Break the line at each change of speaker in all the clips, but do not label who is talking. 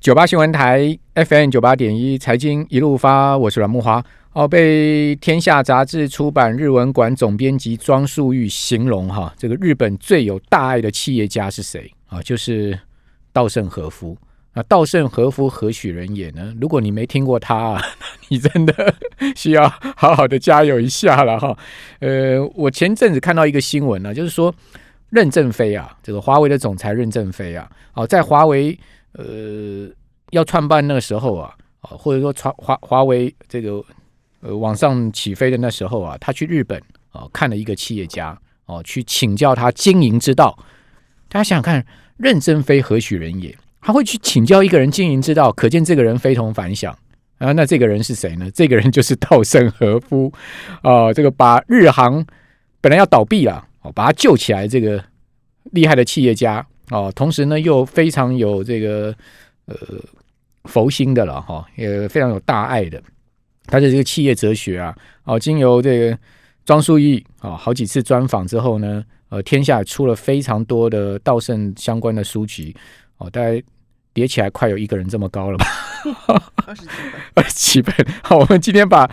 九八新闻台 FM 九八点一财经一路发，我是阮木华。哦，被《天下》杂志出版日文馆总编辑庄树玉形容哈，这个日本最有大爱的企业家是谁啊？就是稻盛和夫。那稻盛和夫何许人也呢？如果你没听过他，你真的需要好好的加油一下了哈。呃，我前阵子看到一个新闻呢，就是说任正非啊，这个华为的总裁任正非啊，哦，在华为。呃，要创办那个时候啊，啊，或者说华华华为这个呃往上起飞的那时候啊，他去日本啊看了一个企业家哦，去请教他经营之道。大家想想看，任正非何许人也？他会去请教一个人经营之道，可见这个人非同凡响啊。那这个人是谁呢？这个人就是稻盛和夫啊。这个把日航本来要倒闭了，哦，把他救起来，这个厉害的企业家。哦，同时呢，又非常有这个呃佛心的了哈，也非常有大爱的。他的这个企业哲学啊，哦，经由这个庄树义啊好几次专访之后呢，呃，天下出了非常多的道圣相关的书籍哦，大概叠起来快有一个人这么高了吧？
二十几本，
二十几本。好，我们今天把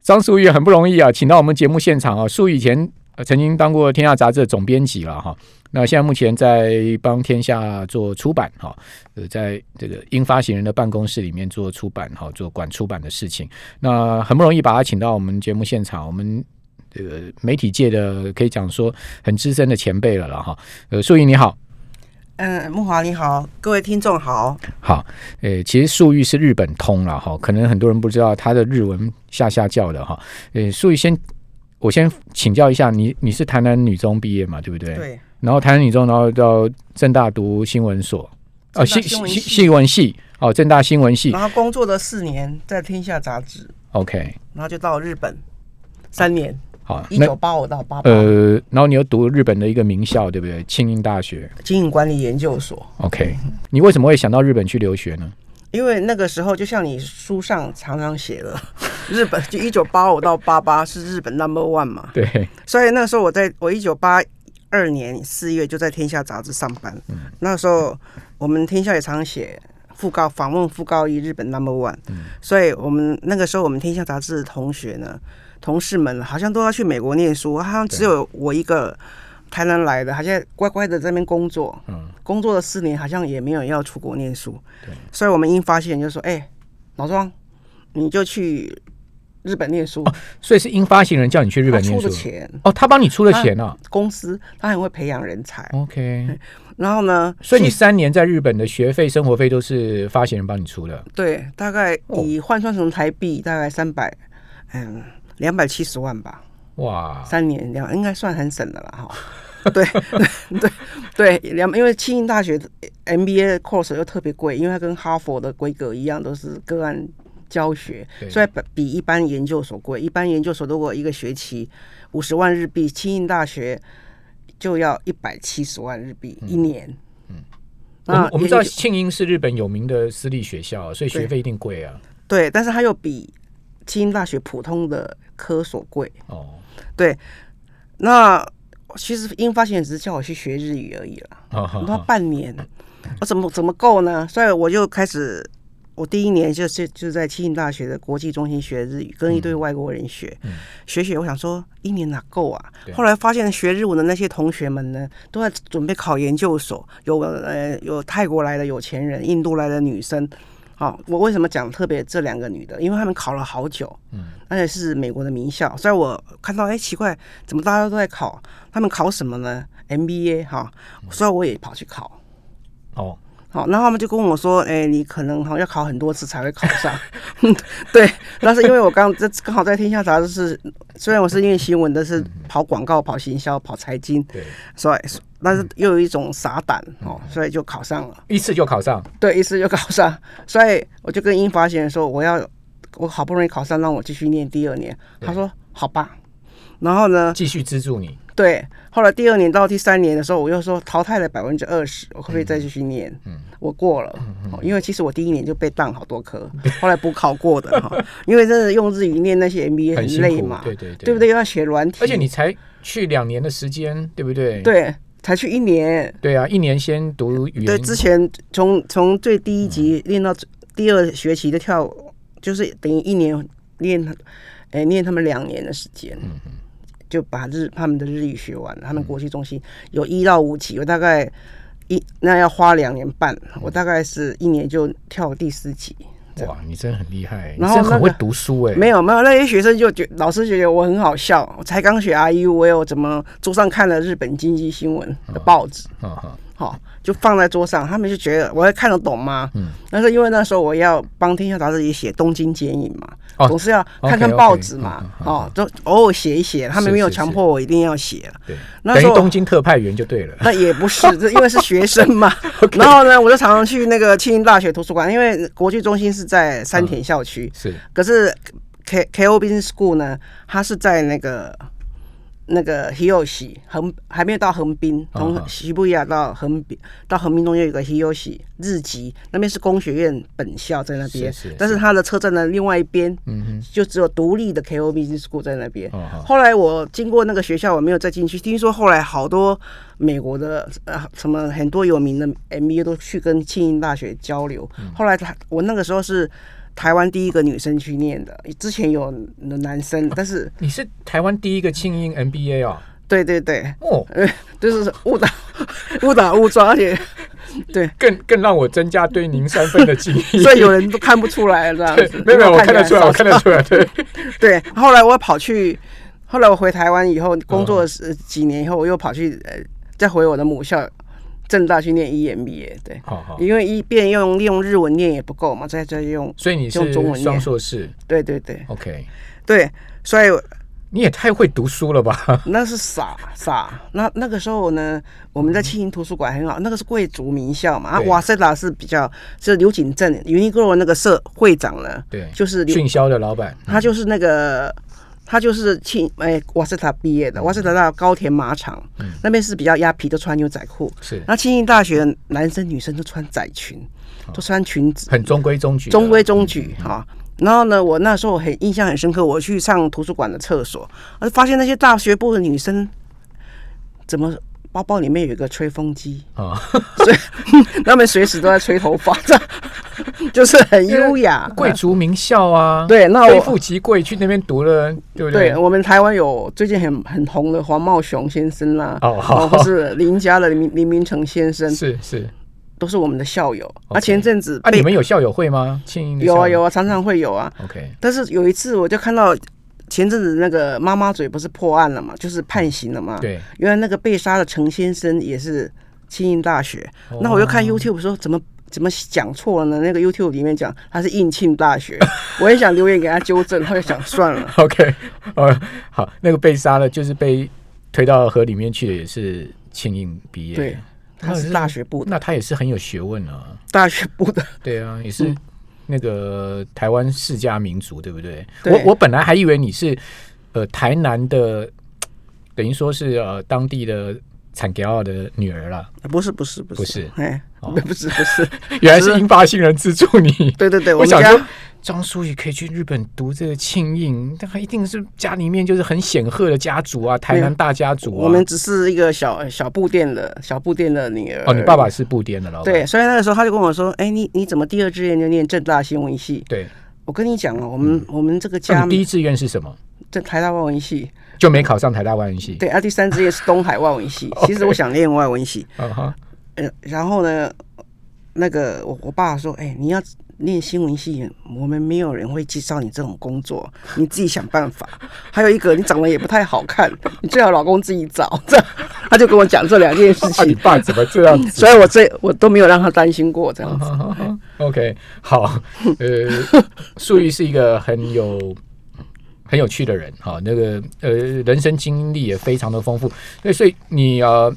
张树义很不容易啊，请到我们节目现场啊。树以前曾经当过天下杂志的总编辑了哈。那现在目前在帮天下做出版哈，呃，在这个英发行人的办公室里面做出版哈，做管出版的事情。那很不容易把他请到我们节目现场，我们这个媒体界的可以讲说很资深的前辈了了哈。呃，素玉你好，
嗯，木华你好，各位听众好，
好，呃，其实素玉是日本通了哈，可能很多人不知道他的日文下下叫的哈。呃，素玉先，我先请教一下你，你是台南女中毕业嘛，对不对？
对。
然后台南女中，然后到正大读新闻所，
哦，新新
新闻系，哦，正大新闻系。
然后工作了四年，在天下杂志
，OK。
然后就到日本三年，
好，
一九八五到八八。
呃，然后你又读日本的一个名校，对不对？庆应大学
经营管理研究所
，OK。你为什么会想到日本去留学呢？
因为那个时候，就像你书上常常写的，日本就一九八五到八八是日本 Number One 嘛，
对。
所以那时候我在我一九八。二年四月就在《天下》杂志上班。嗯那时候我们《天下》也常写副高访问副高一日本 Number One。嗯所以我们那个时候我们《天下》杂志的同学呢，同事们好像都要去美国念书，好像只有我一个台南来的，好像乖乖的在那边工作。嗯，工作了四年，好像也没有要出国念书。对，所以我们一发现就说：“哎，老庄，你就去。”日本念书，
所以是因发行人叫你去日本念书。
出的钱
哦，他帮你出了钱啊。
公司他很会培养人才。
OK，
然后呢？
所以你三年在日本的学费、生活费都是发行人帮你出的。
对，大概以换算成台币，大概三百，嗯，两百七十万吧。哇，三年两应该算很省的了哈。对 对对，两因为清英大学 MBA course 又特别贵，因为它跟哈佛的规格一样，都是个案。教学，所以比一般研究所贵。一般研究所如果一个学期五十万日币，清应大学就要一百七十万日币一年。
嗯，那我们知道庆英是日本有名的私立学校，所以学费一定贵啊。
对，但是它又比清英大学普通的科所贵。哦，对。那其实英发现只是叫我去学日语而已了。那半年，我 怎么怎么够呢？所以我就开始。我第一年就是就是在清应大学的国际中心学日语，跟一堆外国人学学学。我想说一年哪够啊？后来发现学日文的那些同学们呢，都在准备考研究所。有呃有泰国来的有钱人，印度来的女生。好，我为什么讲特别这两个女的？因为她们考了好久，嗯，而且是美国的名校。所以我看到哎奇怪，怎么大家都在考？他们考什么呢？MBA 哈，所以我也跑去考。哦。好，然后他们就跟我说：“哎，你可能哈要考很多次才会考上。”对，但是因为我刚这刚好在天下杂志是，虽然我是念新闻的，是跑广告、跑行销、跑财经，对，所以但是又有一种傻胆哦，所以就考上了，
一次就考上，
对，一次就考上，所以我就跟英发先生说：“我要我好不容易考上，让我继续念第二年。”他说：“好吧。”然后呢？
继续资助你。
对，后来第二年到第三年的时候，我又说淘汰了百分之二十，我可不可以再继续念？嗯，我过了，因为其实我第一年就被当好多科，后来补考过的哈。因为真的用日语念那些 MBA 很累嘛，
对对对，
对不对？要写软体，
而且你才去两年的时间，对不对？
对，才去一年。
对啊，一年先读语言。
对，之前从从最低一级练到第二学期的跳，就是等于一年练，哎，练他们两年的时间，就把日他们的日语学完。他们国际中心有一到五级，我大概一那要花两年半，我大概是一年就跳第四级。
哇，你真的很厉害，你真的很会读书哎！
没有没有，那些学生就觉老师觉得我很好笑，我才刚学 IU，我有怎么桌上看了日本经济新闻的报纸，好。就放在桌上，他们就觉得我会看得懂吗？嗯，但是因为那时候我要帮《天下杂志》也写东京剪影嘛，总是要看看报纸嘛，哦，就偶尔写一写，他们没有强迫我一定要写了。
对，等于东京特派员就对了。
那也不是，这因为是学生嘛。然后呢，我就常常去那个庆应大学图书馆，因为国际中心是在山田校区，
是。
可是 K K O Business School 呢，它是在那个。那个 Hiyoshi 横还没有到横滨，从西部亚到横滨到横滨中间有个 Hiyoshi 日籍，那边是工学院本校在那边，但是它的车站的另外一边，嗯就只有独立的 KOB School 在那边。后来我经过那个学校，我没有再进去。听说后来好多美国的呃什么很多有名的 MBA 都去跟庆应大学交流。后来他我那个时候是。台湾第一个女生去念的，之前有男生，但是
你是台湾第一个庆应 MBA 哦？
对对对，哦，就是误打 误打误撞，而 且对，
更更让我增加对您三分的敬意。
所以有人都看不出来这样子，
没有没有，我看得出来，我看得出来，对
对。后来我跑去，后来我回台湾以后工作是几年以后，我又跑去呃，再回我的母校。正大去念 EMBA，对，因为一遍用用日文念也不够嘛，再再用，
所以你是中文双硕士，
对对对
，OK，
对，所以
你也太会读书了吧？
那是傻傻，那那个时候呢，我们在青云图书馆很好，那个是贵族名校嘛，啊，瓦塞达是比较是刘景正，Uniqlo 那个社会长呢，
对，
就是
迅销的老板，
他就是那个。他就是庆哎瓦斯塔毕业的，瓦斯塔到高田马场，那边是比较压皮，都穿牛仔裤。
是，
那庆应大学男生女生都穿窄裙，都穿裙子，
很中规中矩，
中规中矩哈。然后呢，我那时候很印象很深刻，我去上图书馆的厕所，而发现那些大学部的女生怎么？包包里面有一个吹风机啊，所以 他们随时都在吹头发，这 就是很优雅。
贵族名校啊，
对，那
非富即贵，去那边读了，对不对？
对我们台湾有最近很很红的黄茂雄先生啦，哦，或是林家的林林明成先生，
是是，
都是我们的校友。啊，前阵子
啊，你们有校友会吗？
有啊有啊，常常会有啊。
OK，
但是有一次我就看到。前阵子那个妈妈嘴不是破案了嘛，就是判刑了嘛。
对，
原来那个被杀的陈先生也是清应大学。那我又看 YouTube 说怎么怎么讲错了呢？那个 YouTube 里面讲他是应庆大学，我也想留言给他纠正，他就想算了。
OK，呃，好，那个被杀的，就是被推到河里面去的，也是清应毕业。
对，他是大学部，
那他也是很有学问啊。
大学部的，
对啊，也是。那个台湾世家民族，对不对？我我本来还以为你是呃台南的，等于说是呃当地的产给奥的女儿啦。
不是不是不是
不是，
哎，不是 不是，
原来是英发新人资助你。
对对对，
我想说。张淑仪可以去日本读这个庆应，他一定是家里面就是很显赫的家族啊，台南大家族。
我们只是一个小小布店的小布店的女儿。
哦，你爸爸是布店的老
板。对，所以那个时候他就跟我说：“哎，你你怎么第二志愿就念正大新闻系？”
对，
我跟你讲啊，我们我们这个家
第一志愿是什么？
在台大外文系，
就没考上台大外文系。
对啊，第三志愿是东海外文系。其实我想念外文系。嗯哼。嗯，然后呢，那个我我爸说：“哎，你要。”念新闻系，我们没有人会介绍你这种工作，你自己想办法。还有一个，你长得也不太好看，你最好老公自己找。这他就跟我讲这两件事情。
你爸怎么这样子？
所以我这我都没有让他担心过这样子。
OK，好，呃，素玉是一个很有很有趣的人，哈，那个呃，人生经历也非常的丰富。那所以你呃。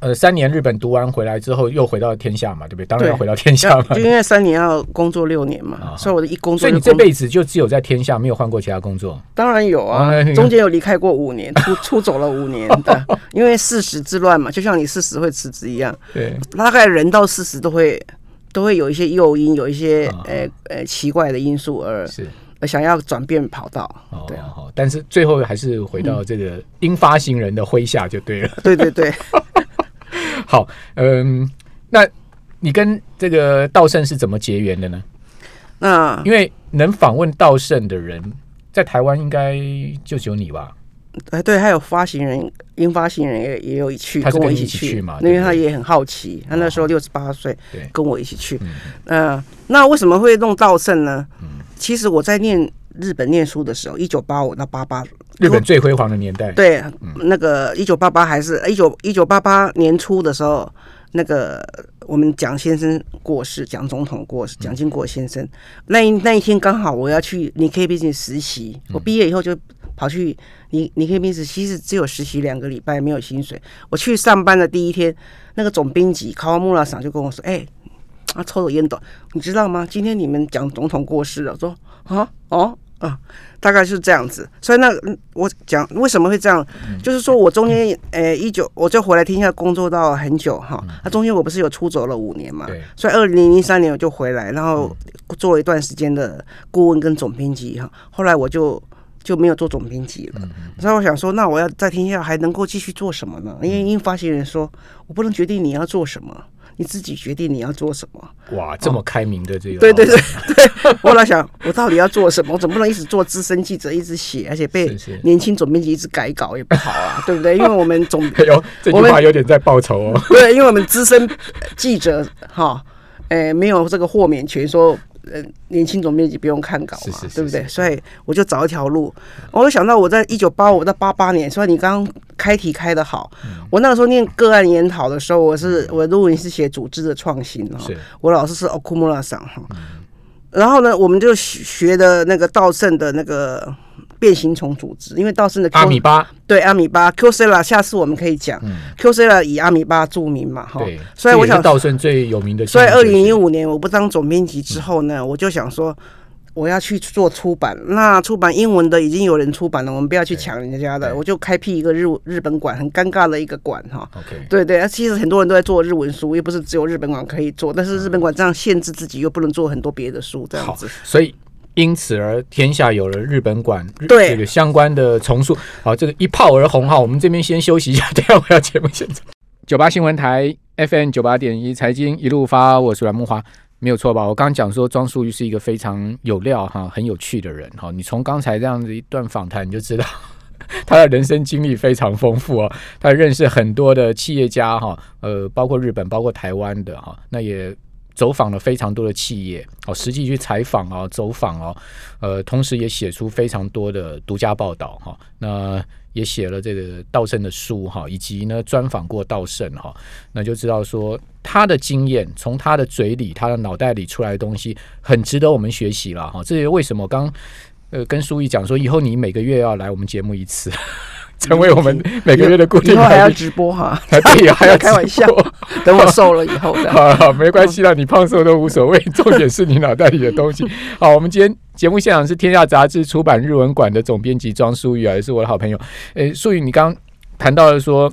呃，三年日本读完回来之后，又回到天下嘛，对不对？当然要回到天下嘛。
就因为三年要工作六年嘛，所以我的一工作，
所以你这辈子就只有在天下，没有换过其他工作。
当然有啊，中间有离开过五年，出 出走了五年的，因为四十之乱嘛，就像你四十会辞职一样。
对，
大概人到四十都会都会有一些诱因，有一些呃呃奇怪的因素而是想要转变跑道。对啊，
但是最后还是回到这个英发行人的麾下就对了。
对 对对。
好，嗯，那你跟这个道圣是怎么结缘的呢？
那
因为能访问道圣的人，在台湾应该就只有你吧？
哎，对，还有发行人，英发行人也也有去，
跟
我
一起去
嘛，因为他也很好奇，他那时候六十八岁，跟我一起去。嗯，那为什么会弄道圣呢？嗯，其实我在念日本念书的时候，一九八五到八八，
日本最辉煌的年代。
对，那个一九八八还是一九一九八八年初的时候，那个我们蒋先生过世，蒋总统过世，蒋经国先生那一那一天刚好我要去，你可以毕竟实习，我毕业以后就。跑去你你可以面试，其实只有实习两个礼拜，没有薪水。我去上班的第一天，那个总编辑卡瓦穆拉桑就跟我说：“哎，啊，抽着烟斗，你知道吗？今天你们讲总统过世了。”说：“啊，哦，啊，大概是这样子。”所以那我讲为什么会这样，就是说我中间诶一九我就回来天下工作到很久哈。那中间我不是有出走了五年嘛？所以二零零三年我就回来，然后做了一段时间的顾问跟总编辑哈。后来我就。就没有做总编辑了，所以我想说，那我要在天下还能够继续做什么呢？因为因发行人说，我不能决定你要做什么，你自己决定你要做什么。
哇，这么开明的这个，
对对对 对，我在想，我到底要做什么？我总不能一直做资深记者，一直写，而且被年轻总编辑一直改稿也不好啊，对不对？因为我们总，哎
呦，这句话有点在报仇哦。
对，因为我们资深记者哈，哎，没有这个豁免权说。呃，年轻总编辑不用看稿嘛，对不对？所以我就找一条路。我就想到我在一九八五到八八年，所以你刚刚开题开的好。我那个时候念个案研讨的时候，我是我的论文是写组织的创新哈。我老师是 Okumura 桑哈。然后呢，我们就学的那个稻盛的那个。变形虫组织，因为道森的
阿米巴，
对阿米巴 Q C 啦，下次我们可以讲 Q C 啦，以阿米巴著名嘛，哈。
所以我想道森最有名的。
所以二零一五年我不当总编辑之后呢，我就想说我要去做出版。那出版英文的已经有人出版了，我们不要去抢人家的，我就开辟一个日日本馆，很尴尬的一个馆哈。
OK，
对对，其实很多人都在做日文书，又不是只有日本馆可以做，但是日本馆这样限制自己，又不能做很多别的书，这样子。
所以。因此而天下有了日本馆
对
这个相关的重塑，好，这个一炮而红哈。我们这边先休息一下，等下我要节目现场。九八新闻台 FM 九八点一财经一路发，我是阮木华，没有错吧？我刚刚讲说庄淑玉是一个非常有料哈、很有趣的人哈。你从刚才这样子一段访谈，你就知道 他的人生经历非常丰富哦。他认识很多的企业家哈，呃，包括日本，包括台湾的哈，那也。走访了非常多的企业，哦，实际去采访啊，走访哦，呃，同时也写出非常多的独家报道哈。那也写了这个道圣的书哈，以及呢专访过道圣哈，那就知道说他的经验，从他的嘴里、他的脑袋里出来的东西，很值得我们学习了哈。这是为什么？刚呃跟书毅讲说，以后你每个月要来我们节目一次。成为我们每个月的固定。
以后还要直播哈？
对，还要
开玩笑。等我瘦了以后的。
好，没关系啦，你胖瘦都无所谓，重点是你脑袋里的东西。好，我们今天节目现场是天下杂志出版日文馆的总编辑庄淑玉啊，也是我的好朋友。诶，淑玉，你刚谈到了说。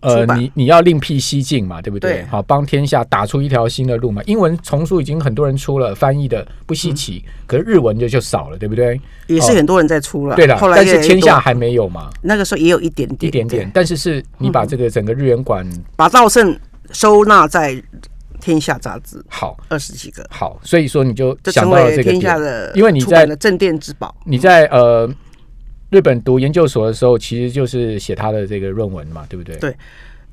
呃，你你要另辟蹊径嘛，对不对？好，帮天下打出一条新的路嘛。英文丛书已经很多人出了，翻译的不稀奇，可是日文就就少了，对不对？
也是很多人在出了，
对的。但是天下还没有嘛。
那个时候也有一点点，
一点点。但是是你把这个整个日元馆，
把稻盛收纳在天下杂志，
好，
二十几个，
好。所以说你就想到了这个
天下的，
因为你在
镇店之宝，
你在呃。日本读研究所的时候，其实就是写他的这个论文嘛，对不对？
对，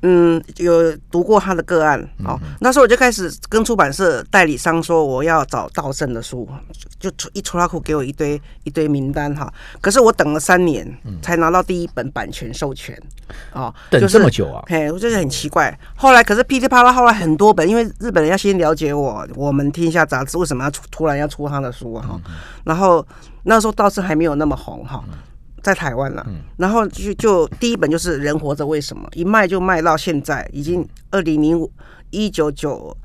嗯，有读过他的个案。好，那时候我就开始跟出版社代理商说，我要找道圣的书，就出一出拉库给我一堆一堆名单哈。可是我等了三年才拿到第一本版权授权，
哦，等这么久啊？
嘿，我就是很奇怪。后来可是噼里啪啦，后来很多本，因为日本人要先了解我，我们天下杂志为什么要出突然要出他的书啊？哈，然后那时候倒是还没有那么红哈。在台湾了，然后就就第一本就是《人活着为什么》，一卖就卖到现在，已经二零零五一九九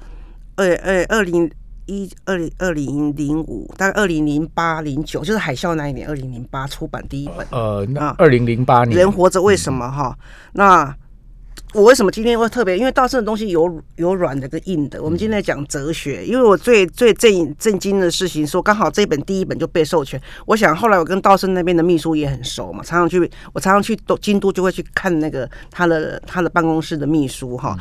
二二二零一二零二零零五，大概二零零八零九，就是海啸那一年，二零零八出版第一本。
呃，那二零零八年，《
人活着为什么》哈，那我为什么今天会特别？因为道圣的东西有有软的跟硬的。我们今天讲哲学，因为我最最震震惊的事情，说刚好这本第一本就被授权。我想后来我跟道圣那边的秘书也很熟嘛，常常去我常常去都京都就会去看那个他的他的办公室的秘书哈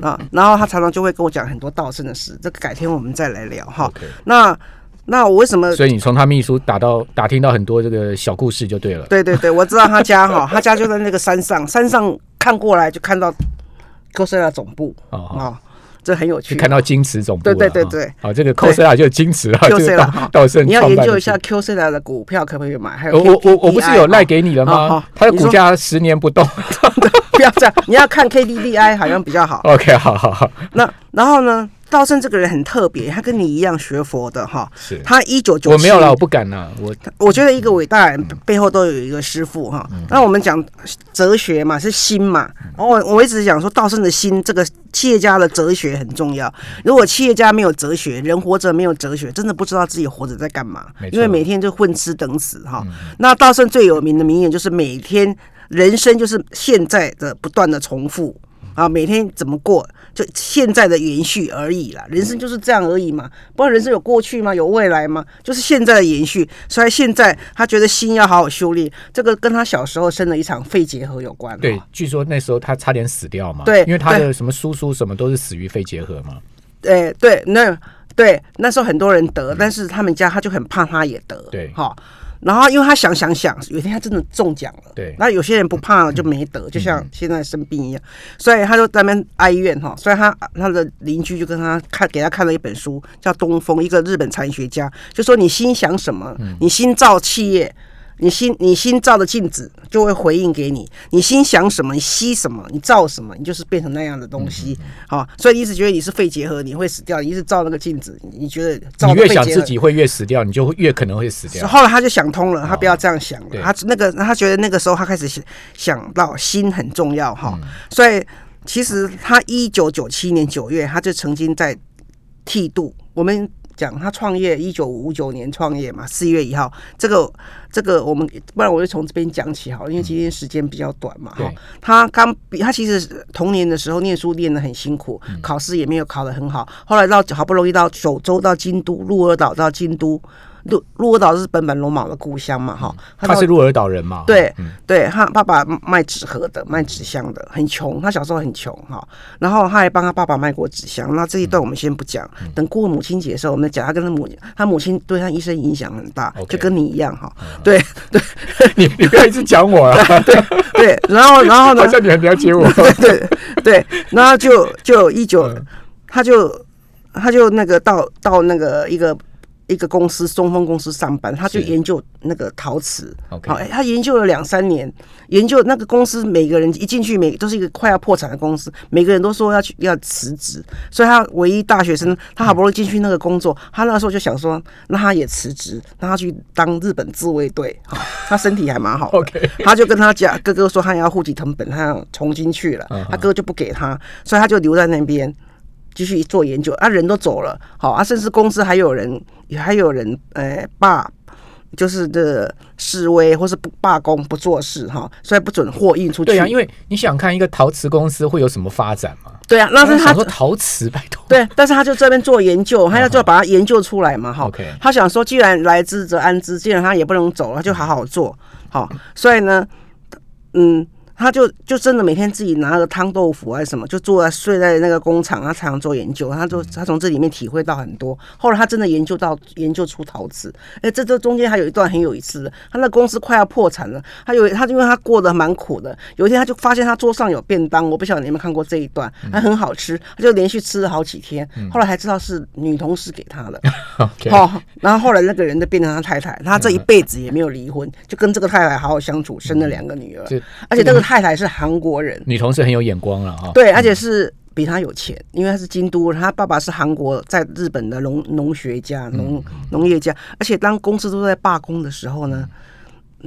啊，然后他常常就会跟我讲很多道圣的事。这个改天我们再来聊哈。那。那我为什么？
所以你从他秘书打到打听到很多这个小故事就对了。
对对对，我知道他家哈，他家就在那个山上，山上看过来就看到科斯拉总部啊，这很有趣。
看到金池总部，
对对对对，
好，这个 c o s l a 就是金池啊，就是道盛。
你要研究一下拉的股票可不可以买？还有
我我我不是有赖给你了吗？它的股价十年不动，
不要这样，你要看 KDDI 好像比较好。
OK，好好好。
那然后呢？道圣这个人很特别，他跟你一样学佛的哈。
是。
他一九九
我没有了，我不敢了。我
我觉得一个伟大人背后都有一个师傅哈。那我们讲哲学嘛，是心嘛。然后我一直讲说，道圣的心，这个企业家的哲学很重要。如果企业家没有哲学，人活着没有哲学，真的不知道自己活着在干嘛。因为每天就混吃等死哈。那道圣最有名的名言就是每天人生就是现在的不断的重复。啊，每天怎么过，就现在的延续而已啦。人生就是这样而已嘛，不然人生有过去吗？有未来吗？就是现在的延续。所以现在他觉得心要好好修炼，这个跟他小时候生了一场肺结核有关。
对，据说那时候他差点死掉嘛。
对，
因为他的什么叔叔什么都是死于肺结核嘛。
对对，那对那时候很多人得，但是他们家他就很怕他也得。
对，
哈。然后，因为他想想想，有一天他真的中奖了。
对。
那有些人不怕了就没得，就像现在生病一样，所以他就在那边哀怨哈。所以他他的邻居就跟他看，给他看了一本书，叫《东风》，一个日本禅学家就说：“你心想什么，你心造企业。”你心你心照的镜子就会回应给你，你心想什么，你吸什么，你照什么，你就是变成那样的东西。好，所以一直觉得你是肺结核，你会死掉。你一直照那个镜子，你觉得
你越想自己会越死掉，你就会越可能会死掉。
后来他就想通了，他不要这样想了。他那个他觉得那个时候他开始想想到心很重要哈。所以其实他一九九七年九月，他就曾经在剃度。我们。讲他创业一九五九年创业嘛，四月一号，这个这个我们不然我就从这边讲起好，因为今天时间比较短嘛。哈，他刚他其实童年的时候念书念得很辛苦，考试也没有考得很好，后来到好不容易到九州到京都鹿儿岛到京都。鹿鹿儿岛是本本龙马的故乡嘛，哈，
他是鹿儿岛人嘛，
对，对他爸爸卖纸盒的，卖纸箱的，很穷，他小时候很穷哈，然后他还帮他爸爸卖过纸箱。那这一段我们先不讲，等过母亲节的时候，我们讲他跟他母他母亲对他一生影响很大，就跟你一样哈，对对，
你你不要一直讲我啊，
对对，然后然后呢，
好像你很了解我，
对对对，然后就就一九，他就他就那个到到那个一个。一个公司，中丰公司上班，他就研究那个陶瓷。
好，
哎，他研究了两三年，研究那个公司，每个人一进去，每都是一个快要破产的公司，每个人都说要去要辞职，所以他唯一大学生，他好不容易进去那个工作，他那时候就想说，那他也辞职，让他去当日本自卫队。他身体还蛮好，
OK，
他就跟他讲，哥哥说他要户籍成本，他要重新去了，他哥就不给他，所以他就留在那边。继续做研究啊，人都走了，好啊，甚至公司还有人，也还有人，呃，罢，就是的示威或是不罢工不做事哈，所以不准货运出去。
对啊，因为你想看一个陶瓷公司会有什么发展吗？
对啊，那是他
说陶瓷，拜托。
对，但是他就这边做研究，他要就要把它研究出来嘛，哈。
OK。
他想说，既然来之则安之，既然他也不能走了，就好好做好。所以呢，嗯。他就就真的每天自己拿个汤豆腐还是什么，就坐在睡在那个工厂，他常常做研究。他就他从这里面体会到很多。后来他真的研究到研究出陶瓷。哎，这这中间还有一段很有意思的。他那公司快要破产了，他有他因为他过得蛮苦的。有一天他就发现他桌上有便当，我不晓得你有没有看过这一段，还很好吃。他就连续吃了好几天。后来才知道是女同事给他的。
好，
然后后来那个人就变成他太太，他这一辈子也没有离婚，就跟这个太太好好相处，生了两个女儿。而且这个。太太是韩国人，
女同事很有眼光了哈。
对，而且是比他有钱，因为他是京都，他爸爸是韩国在日本的农农学家、农农业家。而且当公司都在罢工的时候呢，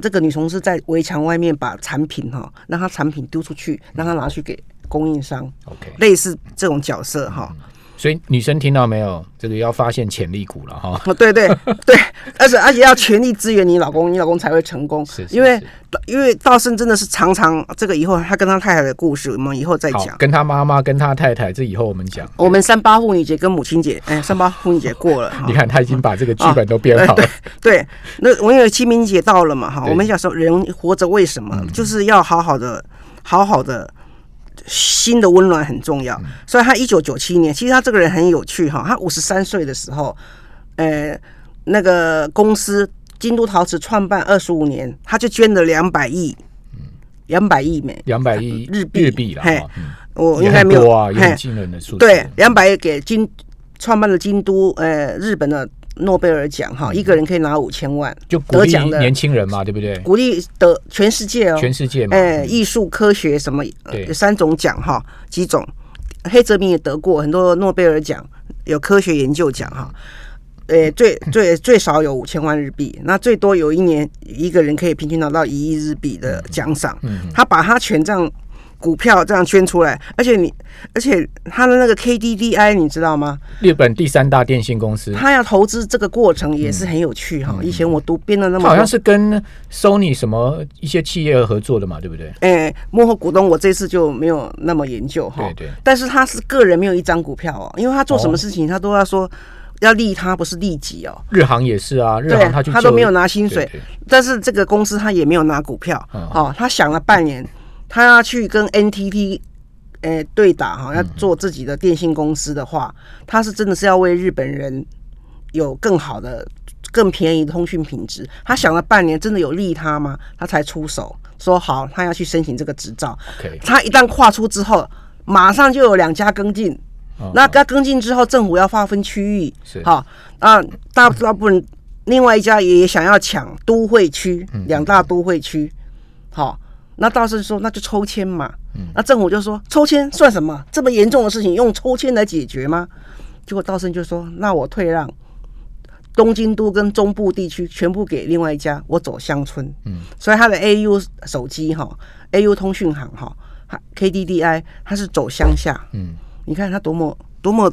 这个女同事在围墙外面把产品哈，让她产品丢出去，让她拿去给供应商。
OK，
类似这种角色哈。
所以女生听到没有？这个要发现潜力股了哈。
哦，对对对，而且而且要全力支援你老公，你老公才会成功。是，因为因为道生真的是常常这个以后他跟他太太的故事，我们以后再讲。
跟他妈妈跟他太太，这以后我们讲。
我们三八妇女节跟母亲节，哎，三八妇女节过了。
你看他已经把这个剧本都编好
了。对，那我因为清明节到了嘛哈，我们想说人活着为什么就是要好好的好好的。心的温暖很重要，所以他一九九七年，其实他这个人很有趣哈。他五十三岁的时候，呃，那个公司京都陶瓷创办二十五年，他就捐了两百亿，两百亿美，
两百亿
日币
日币了。嘿，
我应该没有
啊，很惊人的数字。
对，两百亿给京创办了京都，呃，日本的。诺贝尔奖哈，一个人可以拿五千万，
就得奖的年轻人嘛，对不对？
鼓励得全世界哦，
全世界嘛，
哎，艺术、科学什么，有三种奖哈，几种。黑泽明也得过很多诺贝尔奖，有科学研究奖哈，呃，最最最少有五千万日币，那最多有一年一个人可以平均拿到一亿日币的奖赏。嗯，他把他全这样。股票这样圈出来，而且你，而且他的那个 KDDI 你知道吗？
日本第三大电信公司，
他要投资这个过程也是很有趣哈。以前我读编的那么，
好像是跟 Sony 什么一些企业合作的嘛，对不对？
哎，幕后股东我这次就没有那么研究哈。
对对。
但是他是个人没有一张股票哦，因为他做什么事情他都要说要利他，不是利己哦。
日航也是啊，日航他
他都没有拿薪水，但是这个公司他也没有拿股票哦，他想了半年。他要去跟 NTT 诶对打哈，要做自己的电信公司的话，他是真的是要为日本人有更好的、更便宜的通讯品质。他想了半年，真的有利他吗？他才出手说好，他要去申请这个执照。他一旦跨出之后，马上就有两家跟进。那他跟进之后，政府要划分区域，好啊，大大部分另外一家也想要抢都会区，两大都会区，好。那道士说：“那就抽签嘛。”嗯那政府就说：“抽签算什么？这么严重的事情用抽签来解决吗？”结果道生就说：“那我退让，东京都跟中部地区全部给另外一家，我走乡村。”嗯，所以他的 AU 手机哈，AU 通讯行哈，KDDI 他是走乡下。嗯，你看他多么多么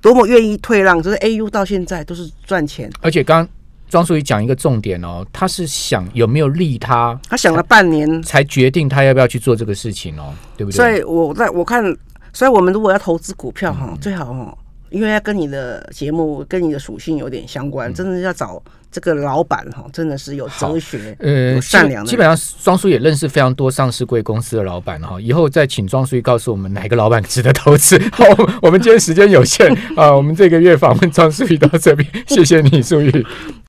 多么愿意退让，就是 AU 到现在都是赚钱，
而且刚。庄淑仪讲一个重点哦，他是想有没有利他，
他想了半年
才决定他要不要去做这个事情哦，对不对？
所以我在我看，所以我们如果要投资股票哈，最好哈，因为要跟你的节目跟你的属性有点相关，真的要找。这个老板哈，真的是有哲学，呃，善良。
基本上，庄叔也认识非常多上市贵公司的老板哈。以后再请庄叔告诉我们哪个老板值得投资。好，我们今天时间有限啊，我们这个月访问庄淑玉到这边，谢谢你，淑玉。